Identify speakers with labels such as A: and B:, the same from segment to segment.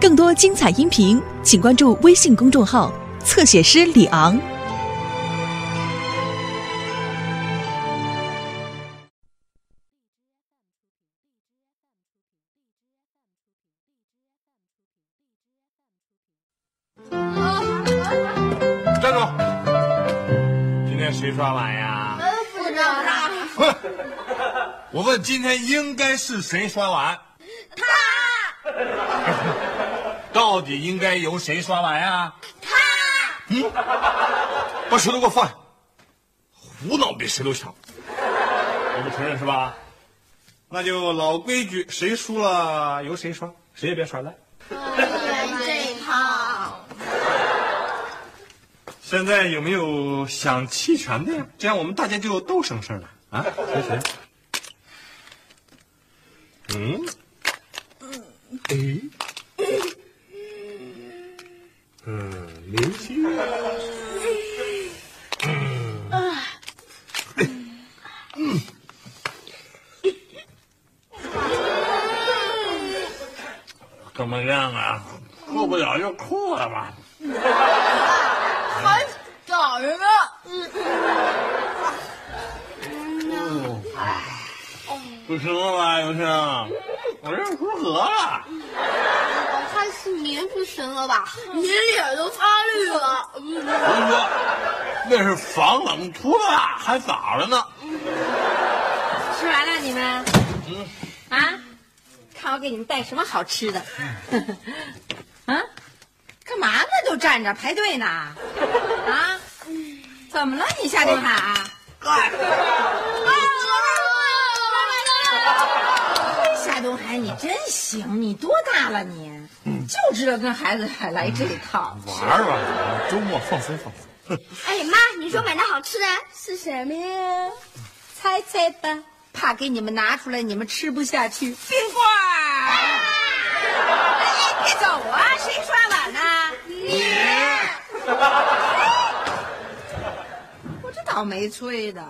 A: 更多精彩音频，请关注微信公众号“侧写师李昂”。
B: 站住！今天谁刷碗呀？
C: 不知道他
B: 哼！我问，今天应该是谁刷碗？
C: 他
B: 到底应该由谁刷完呀？
C: 他
B: 嗯，把石头给我放下！胡闹比谁都强，我不承认是吧？那就老规矩，谁输了由谁刷，谁也别耍赖。
C: 这一套。
B: 现在有没有想弃权的呀？这样我们大家就都省事了啊！谁谁？嗯？哎？嗯，明星。怎么样啊？哭不了就哭了吧。
C: 还找什么？
B: 不行了吧，永生？我这出河了。
C: 您不行了吧？您脸都发绿了。
B: 我跟你说，那是防冷涂的，还早着呢。
D: 吃完了你们？啊？看我给你们带什么好吃的？啊？干嘛呢？都站着排队呢？啊？怎么了？你夏天海？夏东海，你真行！你多大了你？就知道跟孩子来这一套。
B: 玩玩，周末放松放松。
C: 哎妈，你说买的好吃的是什么呀？
D: 猜猜吧，怕给你们拿出来你们吃不下去。冰棍儿！哎，别走啊！谁刷碗呢？你！我这倒霉催的。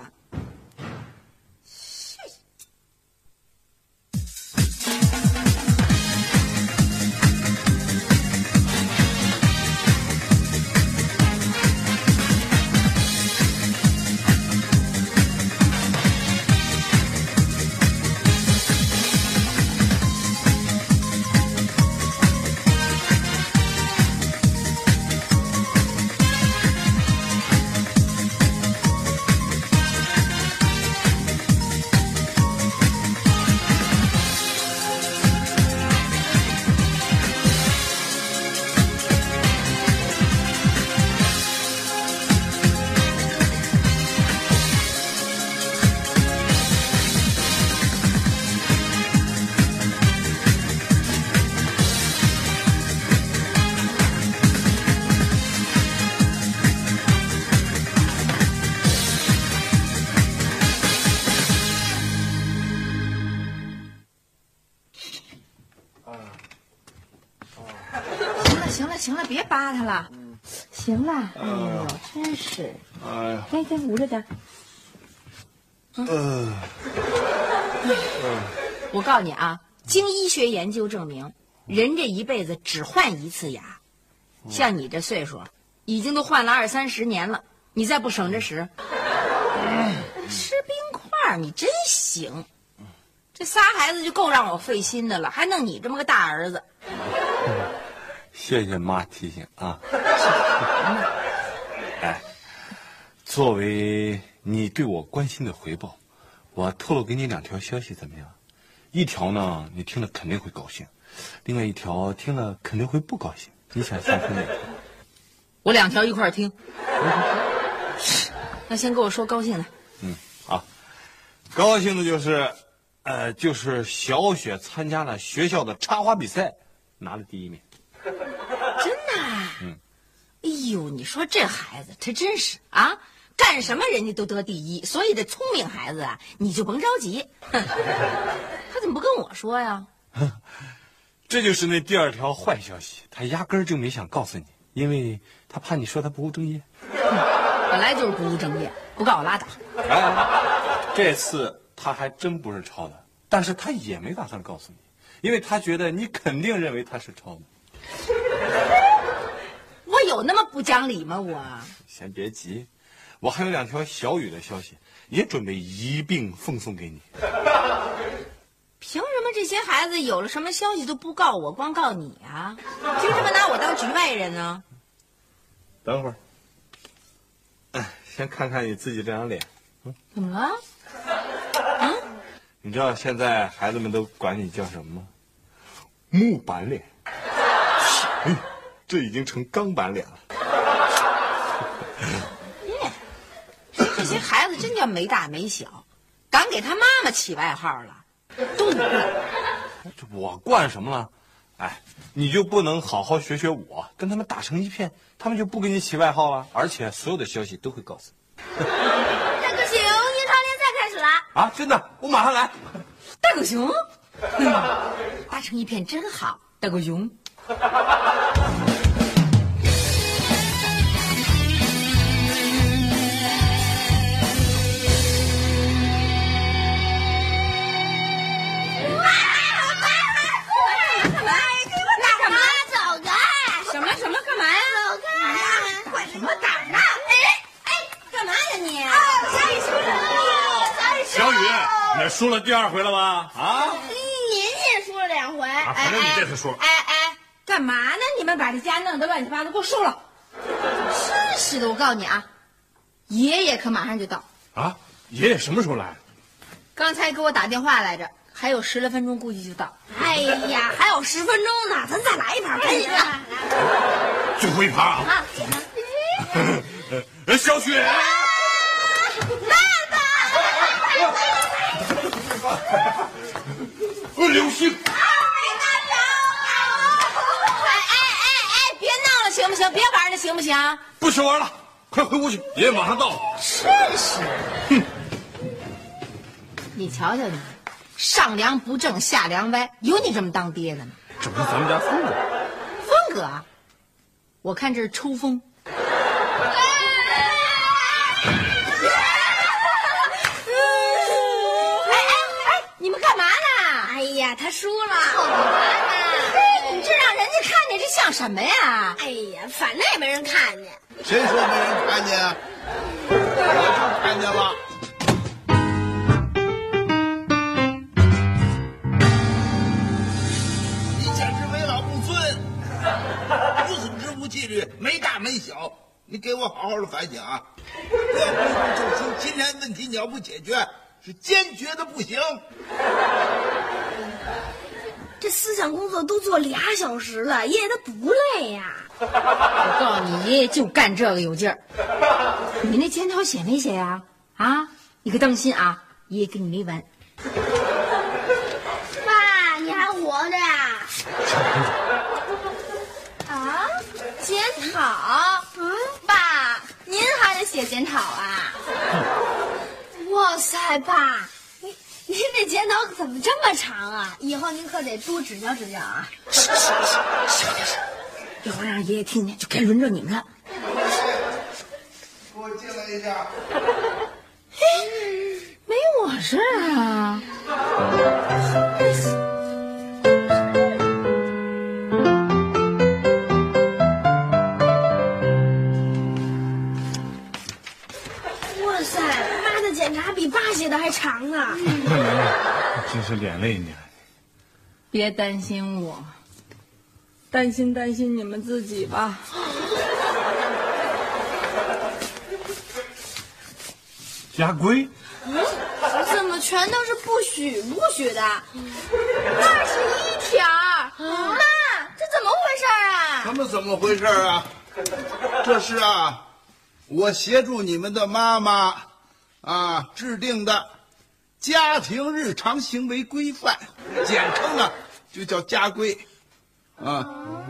D: 了。行了，哎呦，真是。
B: 哎呀，
D: 来，再捂着点。
B: 呃，
D: 我告诉你啊，经医学研究证明，人这一辈子只换一次牙。像你这岁数，已经都换了二三十年了，你再不省着使，吃冰块你真行。这仨孩子就够让我费心的了，还弄你这么个大儿子。
B: 谢谢妈提醒啊。哎，作为你对我关心的回报，我透露给你两条消息，怎么样？一条呢，你听了肯定会高兴；另外一条听了肯定会不高兴。你想先听哪条？
D: 我两条一块儿听。那先跟我说高兴的。
B: 嗯，好，高兴的就是，呃，就是小雪参加了学校的插花比赛，拿了第一名。
D: 真的、啊？
B: 嗯。
D: 哎呦，你说这孩子，他真是啊，干什么人家都得第一，所以这聪明孩子啊，你就甭着急。哼 他怎么不跟我说呀？
B: 这就是那第二条坏消息，他压根儿就没想告诉你，因为他怕你说他不务正业。
D: 本来就是不务正业，不告我拉倒。
B: 哎，这次他还真不是抄的，但是他也没打算告诉你，因为他觉得你肯定认为他是抄的。
D: 有那么不讲理吗？我
B: 先别急，我还有两条小雨的消息，也准备一并奉送给你。
D: 凭什么这些孩子有了什么消息都不告我，光告你啊？凭什么拿我当局外人呢？
B: 等会儿，哎，先看看你自己这张脸。
D: 嗯怎么了？
B: 你知道现在孩子们都管你叫什么吗？木板脸。哎，这已经成钢板脸了。
D: 这些孩子真叫没大没小，敢给他妈妈起外号了，都不会。
B: 这我惯什么了？哎，你就不能好好学学我，跟他们打成一片，他们就不给你起外号了，而且所有的消息都会告诉你。
C: 大狗熊，英超联赛开始了。
B: 啊，真的，我马上来。
D: 大狗熊，打成一片真好。大狗熊，
C: 干嘛？走开！
D: 什么什么干嘛呀？
C: 走开！
D: 管什么胆儿呢？哎哎，干嘛呀你？
C: 小雨输了，
B: 第二回了吧？啊？
C: 您也输了两回。
B: 啊，反正你这次输了。
D: 哎哎，干嘛呢？你们把这家弄得乱七八糟，给我收了！真是的，我告诉你啊，爷爷可马上就到，
B: 啊，爷爷什么时候来？
D: 刚才给我打电话来着，还有十来分钟，估计就到。
C: 哎呀，还有十分钟呢，咱再来一盘，赶紧的！
B: 最后一盘啊！
C: 啊，
B: 呃，小雪，爸爸，流星，
D: 哎哎哎哎，别闹了，行不行？别玩了，行不行？
B: 不许玩了，快回屋去，爷爷马上到了。
D: 真是，哼你瞧瞧你，上梁不正下梁歪，有你这么当爹的吗？
B: 这不是咱们家风格。
D: 风格啊，我看这是抽风。哎哎哎，你们干嘛呢？
C: 哎呀，他输了。
D: 嘿，你这让人什么呀？
C: 哎呀，反正也没人看见。
E: 谁说没人看见啊？我就看见了。你简直为老不尊，无组织无纪律，没大没小。你给我好好的反省啊！这不是就出，今天问题你要不解决，是坚决的不行。
C: 这思想工作都做俩小时了，爷爷他不累呀、
D: 我告诉你，爷爷就干这个有劲儿。你那检讨写没写呀？啊，你可当心啊，爷爷跟你没完。
C: 爸，你还活着呀？啊？检讨？嗯，爸，您还得写检讨啊？哇塞，爸，这剪刀怎么这么长啊？以后您可得多指教指教啊。
D: 一会让爷爷听见，就该轮着你们了。
E: 给我进来一下。
D: 没我事儿啊。
C: 写的还长啊！
B: 真是连累你了。
D: 别担心我，担心担心你们自己吧。
B: 家规，
C: 怎么全都是不许不许的？二十一条，妈，这怎么回事啊？
E: 什么怎么回事啊？这是啊，我协助你们的妈妈啊制定的家庭日常行为规范，简称啊就叫家规啊。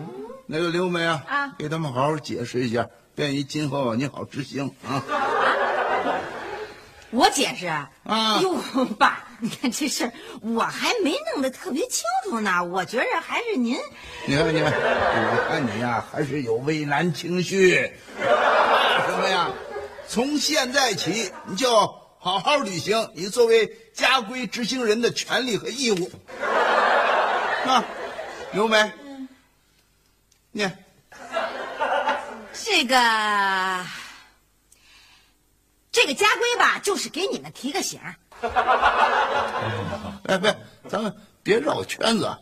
E: 那个刘梅啊，
C: 啊
E: 给他们好好解释一下，便于今后你好执行啊。
D: 我解释啊，
E: 啊
D: 哟，爸，你看这事儿我还没弄得特别清楚呢，我觉着还是您
E: 你看你看，我看你呀、还是有畏难情绪。从现在起，你就好好履行你作为家规执行人的权利和义务。啊，刘梅，念
D: 这个这个家规吧，就是给你们提个醒儿。
E: 哎，别，咱们别绕圈子。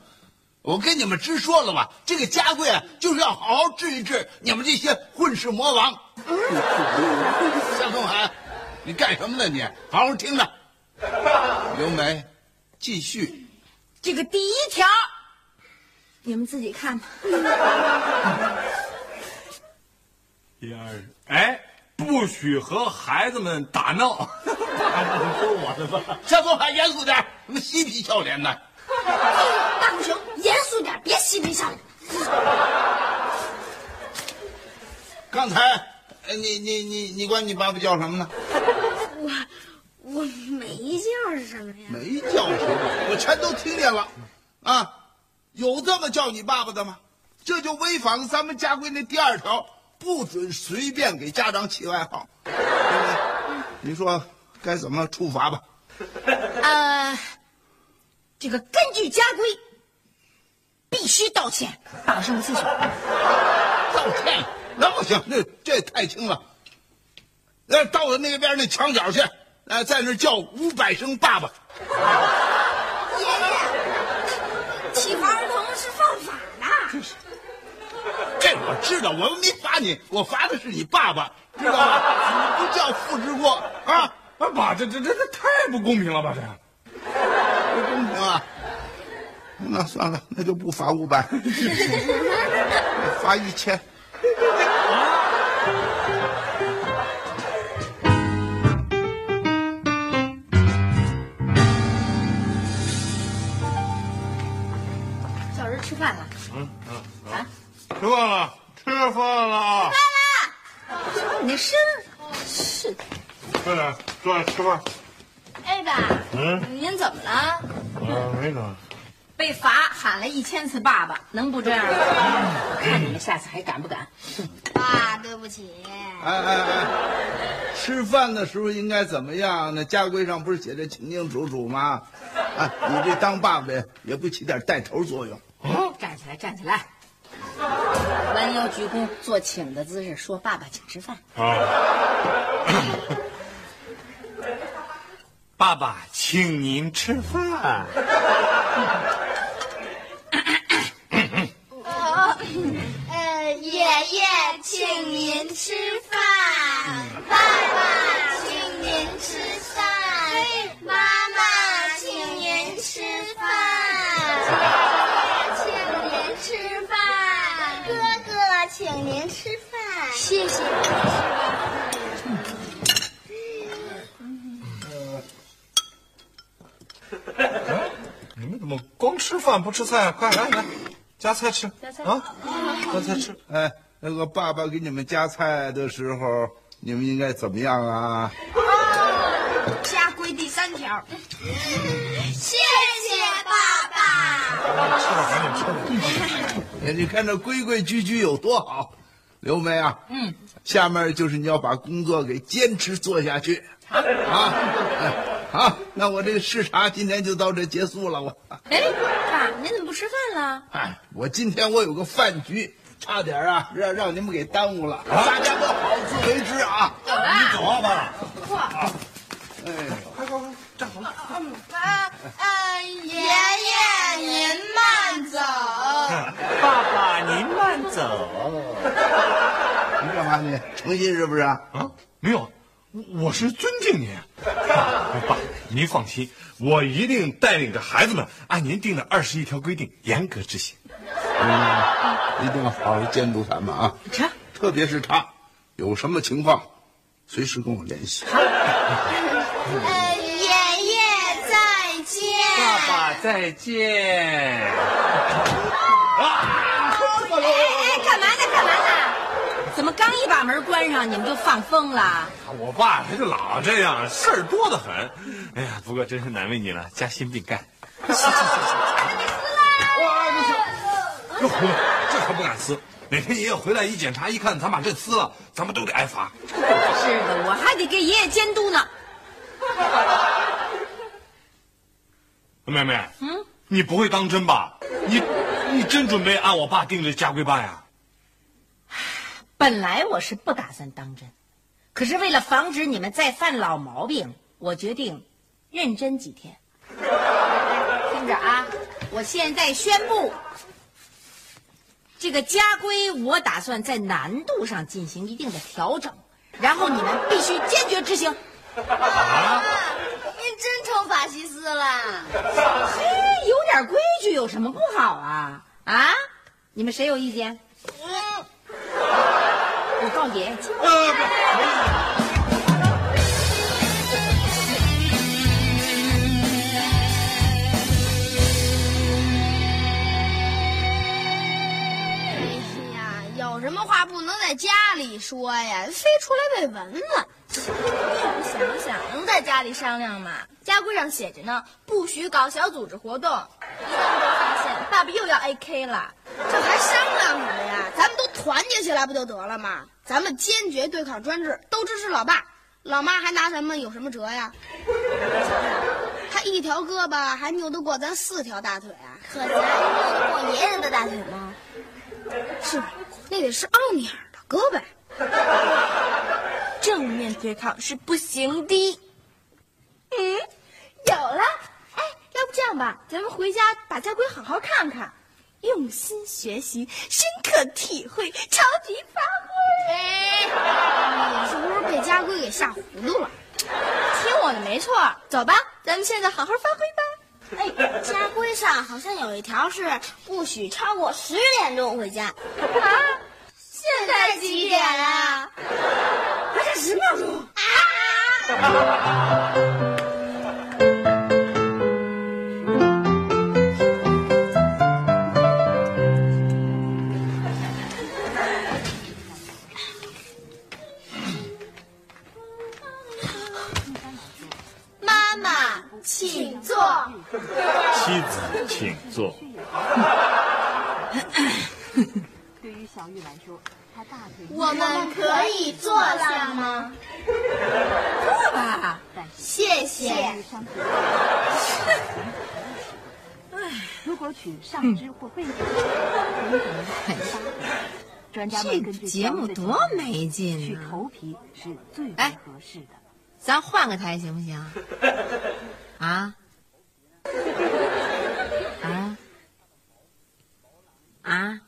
E: 我跟你们直说了吧，这个家规啊，就是要好好治一治你们这些混世魔王。夏东海，你干什么呢你？好好听着。刘梅，继续。
D: 这个第一条，你们自己看吧。
B: 第二，哎，不许和孩子们打闹。说我的吧。
E: 夏东海，严肃点，什么嬉皮笑脸的？
C: 大狗熊，严肃点，别嬉皮笑脸。
E: 刚才，呃你你你你管你爸爸叫什么呢？
C: 我我没叫什么呀？
E: 没叫什么，我全都听见了。啊，有这么叫你爸爸的吗？这就违反了咱们家规那第二条，不准随便给家长起外号。对不对？你说该怎么处罚吧？
D: 呃，这个根据家规，必须道歉，爸爸上个厕所。
E: 道歉？那不行，这这太轻了。那到了那边那墙角去，呃，在那儿叫五百声爸爸。
C: 爷爷，体罚儿童是犯法的。
E: 这我知道，我没罚你，我罚的是你爸爸，知道吗？你不叫父之过啊，
B: 啊，爸，这这这这太不公平了吧？这
E: 不公平啊！那算了，那就不罚五百，罚一千。
D: 叫人吃饭了。
B: 吃饭了，吃饭了啊！
D: 你那身是
B: 快点坐下吃饭。
C: 哎，爸，
B: 嗯，
C: 您怎么了？
B: 啊，没怎么。
D: 被罚喊了一千次爸爸，能不这样吗？我看你们下次还敢不敢？
C: 爸，对不起。
E: 哎哎哎，吃饭的时候应该怎么样？那家规上不是写的清清楚楚吗？啊，你这当爸爸也不起点带头作用。
D: 站起来，站起来！弯腰鞠躬，做请的姿势，说：“爸爸，请吃饭。
B: 啊！爸爸，请您吃饭。
C: 呃，爷爷，请您吃饭。爸爸，请您吃饭。妈妈，请您吃饭。请您吃饭。哥哥，请您吃饭。谢谢。
B: 你们怎么光吃饭不吃菜？快来来，夹菜吃。夹菜啊，夹菜吃。
E: 哎，那个爸爸给你们夹菜的时候，你们应该怎么样啊？
C: 家规第三条。谢谢爸爸。
B: 吃了赶紧吃。
E: 哎你看这规规矩矩有多好，刘梅啊，嗯，下面就是你要把工作给坚持做下去，啊，哎，好，那我这个视察今天就到这结束了，我，”
D: 哎，爸，您怎么不吃饭了？
E: 哎，我今天我有个饭局，差点啊让让你们给耽误了，大家都好自为之啊，
B: 你走啊，爸。
E: 哎，
C: 啊啊，爷爷您慢走。
B: 爸爸，您慢走。
E: 你干嘛你诚心是不是啊？
B: 啊，没有，我我是尊敬您。爸，您放心，我一定带领着孩子们按您定的二十一条规定严格执行。
E: 一定要好好监督他们啊，
D: 吃。
E: 特别是他，有什么情况，随时跟我联系。
C: 呃，爷爷再见。
B: 爸爸再见。
D: 哎哎，干嘛呢？干嘛呢？怎么刚一把门关上，你们就放风了？
B: 我爸他就老这样，事儿多得很。哎呀，不过真是难为你了，夹心饼干。哟，这可不敢撕。哪天爷爷回来一检查，一看咱把这撕了，咱们都得挨罚。
D: 是的，我还得给爷爷监督呢。
B: 妹妹，嗯，你不会当真吧？你你真准备按我爸定的家规办呀？
D: 本来我是不打算当真，可是为了防止你们再犯老毛病，我决定认真几天。听着啊，我现在宣布，这个家规我打算在难度上进行一定的调整，然后你们必须坚决执行。
C: 啊！您真成法西斯了？
D: 嘿，有点规矩有什么不好啊？啊？你们谁有意见？嗯，我告爷爷
C: 在家里说呀？非出来被蚊子。想想，能在家里商量吗？家规上写着呢，不许搞小组织活动。一旦被发现，爸爸又要 AK 了。这还商量什么呀？咱们都团结起来不就得了吗？咱们坚决对抗专制，都支持老爸，老妈还拿咱们有什么辙呀？他一条胳膊还拗得过咱四条大腿啊？可咱拗得过爷爷的大腿吗？是，那得是奥尼尔的胳膊。正面对抗是不行的。嗯，有了。哎，要不这样吧，咱们回家把家规好好看看，用心学习，深刻体会，超级发挥。哎，你是不是被家规给吓糊涂了？听我的没错，走吧，咱们现在好好发挥吧。哎，家规上好像有一条是不许超过十点钟回家。啊？几点啊？还差十秒钟啊！妈妈，请坐。
B: 妻子，请坐。
F: 对于小玉来说，她大腿
C: 我们可以坐下吗？
D: 坐吧。
C: 谢谢。
F: 如果取上肢或背部，很可能很大。专家们根据
D: 这节目多没劲
F: 取
D: 啊！
F: 头皮是最合适的。
D: 咱换个台行不行？啊？啊？啊？啊？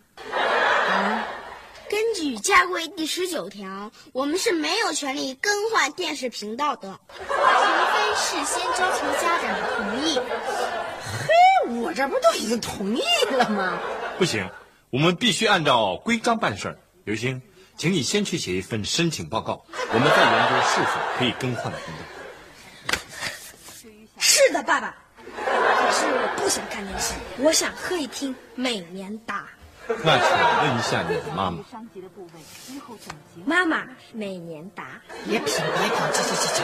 C: 根据家规第十九条，我们是没有权利更换电视频道的，除非事先征求家长的同意。
D: 嘿，我这不都已经同意了吗？
B: 不行，我们必须按照规章办事儿。刘星，请你先去写一份申请报告，我们再研究是否可以更换频道。
C: 是的，爸爸。可是我不想看电视，我想喝一听美年达。
B: 那请问一下你的妈妈。
C: 妈妈，每年达。
D: 别品，别品，去去去去，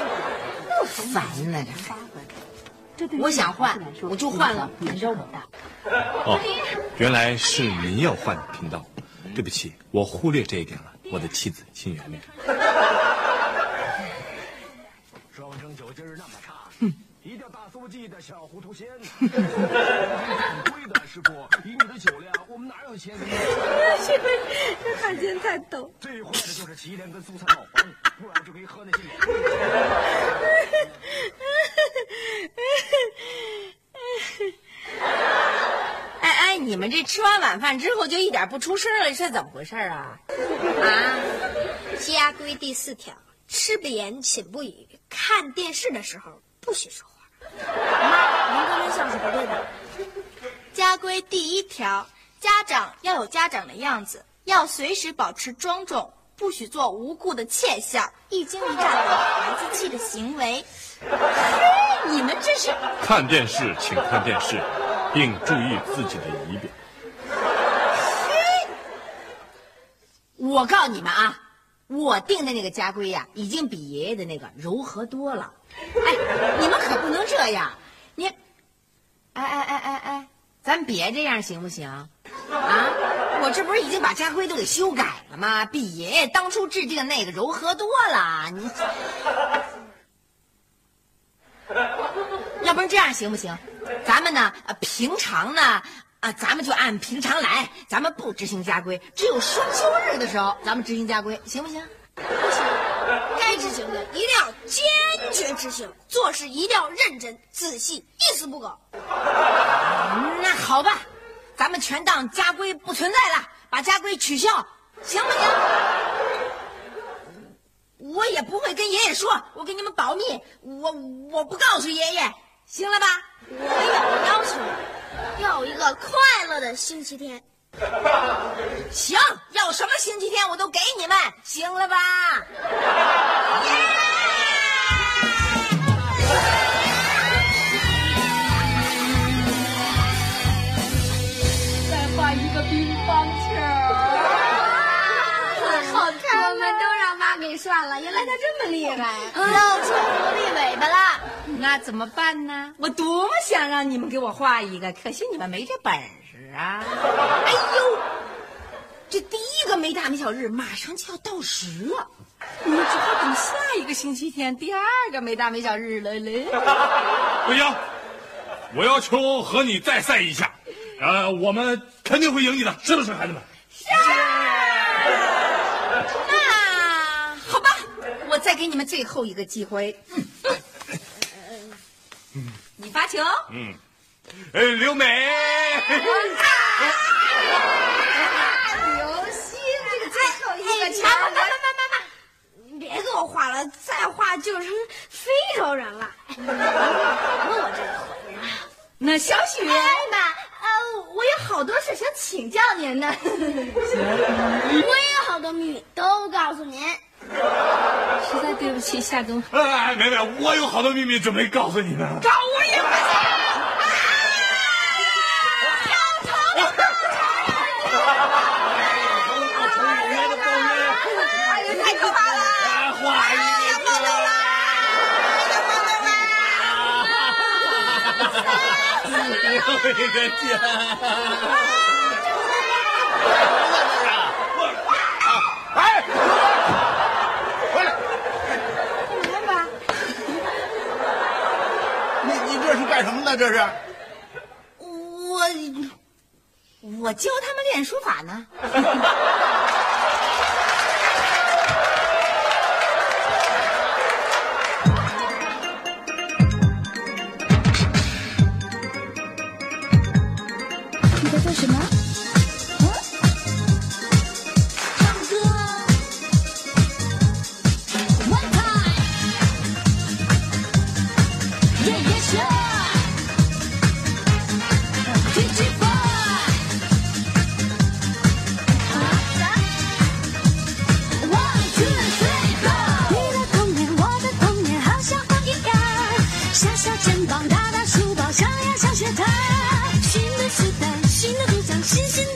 D: 又烦了这。
F: 八分，这对于
D: 我想换我就换了
F: 影响很大。
B: 哦，原来是您要换频道，对不起，我忽略这一点了，我的妻子，请原谅。
G: 双生酒劲儿那么差，一定要大速记的小糊涂仙。很贵的师傅，以你的酒量，我们哪有钱？
C: 这海鲜太逗。
G: 最坏的就是祁连跟蔬菜冒黄，不然就可以喝那些免费的。
D: 哎哎，你们这吃完晚饭之后就一点不出声了，这怎么回事啊？啊？
C: 家规第四条：吃不言，寝不语。看电视的时候不许说话。妈，您刚才笑是不对的。家规第一条：家长要有家长的样子，要随时保持庄重，不许做无故的窃笑、一惊一乍的孩子气的行为。
D: 嘿你们这是
B: 看电视，请看电视，并注意自己的仪表。
D: 我告诉你们啊，我定的那个家规呀、已经比爷爷的那个柔和多了。哎，你们可不能这样，你，哎哎哎哎哎，咱别这样行不行？啊，我这不是已经把家规都给修改了吗？比爷爷当初制定的那个柔和多了。你，要不然这样行不行？咱们呢，平常呢，啊，咱们就按平常来，咱们不执行家规，只有双休日的时候咱们执行家规，行不行？
C: 不行，该执行的一定要坚决执行，做事一定要认真仔细，一丝不苟。
D: 那好吧，咱们全当家规不存在了，把家规取消，行不行？我也不会跟爷爷说，我给你们保密，我我不告诉爷爷，行了吧？
C: 我有要求，要一个快乐的星期天。
D: 行，要什么星期天我都给你们，行了吧？再
C: 给涮了，原来他这么厉害，露出狐狸尾巴了。
D: 那怎么办呢？我多么想让你们给我画一个，可惜你们没这本事啊！哎呦，这第一个没大没小日马上就要到时了，你们只好等下一个星期天第二个没大没小日了嘞。
B: 不行，我要求和你再赛一下，呃，我们肯定会赢你的，是不是，孩子们？
D: 那好吧，我再给你们最后一个机会。你发球。
B: 嗯，呃，刘美，
D: 刘星，这个最后一个球，
C: 妈妈妈妈妈妈，你别给我画了，再画就成非洲人了。问我这个！
D: 那小雪，
C: 哎妈，呃，我有好多事想请教您呢。我也有好多秘密都告诉您。
D: 实在对不起，夏东。
B: 哎，美美，我有好多秘密准备告诉你呢。
D: 告我也不哎呀，太可怕了！
B: 来画一个。又一个家。哎，回来！
C: 来吧，
E: 干什么呢？这是？
D: 我我教他们练书法呢。
F: 上呀上学它。新的时代，新的主张，新新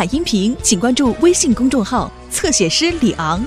A: 彩音频，请关注微信公众号“侧写师李昂”。